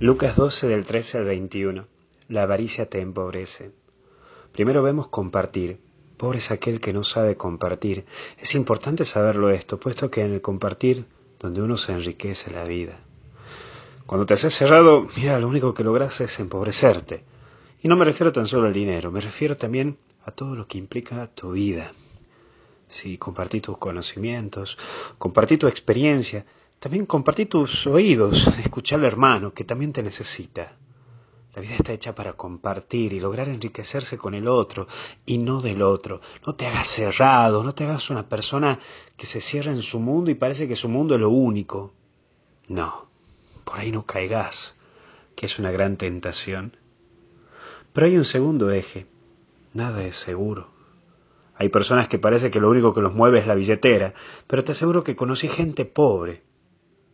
Lucas 12 del 13 al 21. La avaricia te empobrece. Primero vemos compartir. Pobre es aquel que no sabe compartir. Es importante saberlo esto, puesto que en el compartir donde uno se enriquece la vida. Cuando te haces cerrado, mira, lo único que logras es empobrecerte. Y no me refiero tan solo al dinero, me refiero también a todo lo que implica tu vida. Si compartí tus conocimientos, compartí tu experiencia, también compartí tus oídos, escucha al hermano que también te necesita. La vida está hecha para compartir y lograr enriquecerse con el otro y no del otro. No te hagas cerrado, no te hagas una persona que se cierra en su mundo y parece que su mundo es lo único. No, por ahí no caigas, que es una gran tentación. Pero hay un segundo eje. Nada es seguro. Hay personas que parece que lo único que los mueve es la billetera, pero te aseguro que conocí gente pobre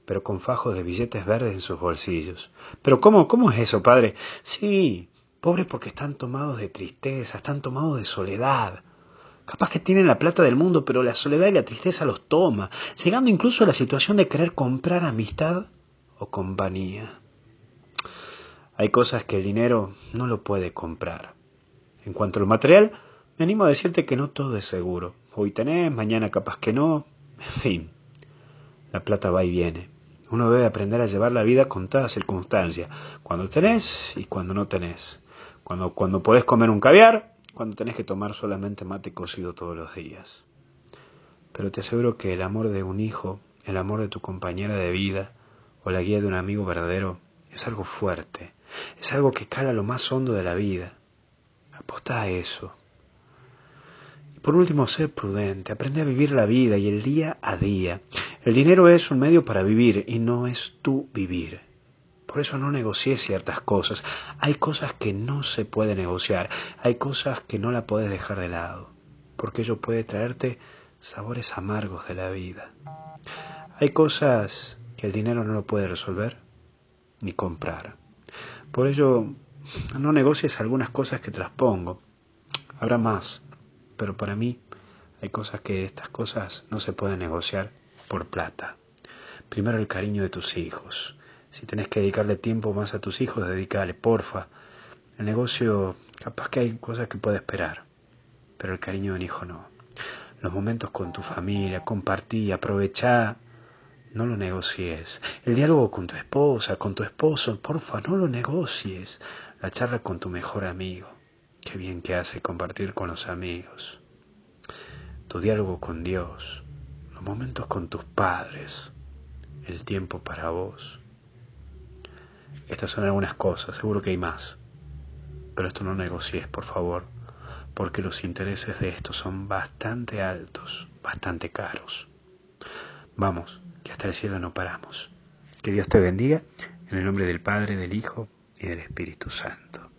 pero con fajos de billetes verdes en sus bolsillos. Pero ¿cómo, cómo es eso, padre? Sí, pobres porque están tomados de tristeza, están tomados de soledad. Capaz que tienen la plata del mundo, pero la soledad y la tristeza los toma, llegando incluso a la situación de querer comprar amistad o compañía. Hay cosas que el dinero no lo puede comprar. En cuanto a lo material, me animo a decirte que no todo es seguro. Hoy tenés, mañana capaz que no. En fin, la plata va y viene. Uno debe aprender a llevar la vida con todas circunstancias, cuando tenés y cuando no tenés. Cuando, cuando podés comer un caviar, cuando tenés que tomar solamente mate cocido todos los días. Pero te aseguro que el amor de un hijo, el amor de tu compañera de vida o la guía de un amigo verdadero es algo fuerte, es algo que cala lo más hondo de la vida. Aposta a eso. Y por último, sé prudente, aprende a vivir la vida y el día a día. El dinero es un medio para vivir y no es tu vivir. Por eso no negocié ciertas cosas. Hay cosas que no se puede negociar. Hay cosas que no la puedes dejar de lado. Porque ello puede traerte sabores amargos de la vida. Hay cosas que el dinero no lo puede resolver ni comprar. Por ello, no negocies algunas cosas que traspongo. Habrá más, pero para mí hay cosas que estas cosas no se pueden negociar por plata. Primero el cariño de tus hijos. Si tenés que dedicarle tiempo más a tus hijos, dedícale, porfa. El negocio, capaz que hay cosas que puede esperar, pero el cariño de un hijo no. Los momentos con tu familia, compartí, aprovechá, no lo negocies. El diálogo con tu esposa, con tu esposo, porfa, no lo negocies. La charla con tu mejor amigo. Qué bien que hace compartir con los amigos. Tu diálogo con Dios momentos con tus padres, el tiempo para vos. Estas son algunas cosas, seguro que hay más. Pero esto no negocies, por favor, porque los intereses de esto son bastante altos, bastante caros. Vamos, que hasta el cielo no paramos. Que Dios te bendiga, en el nombre del Padre, del Hijo y del Espíritu Santo.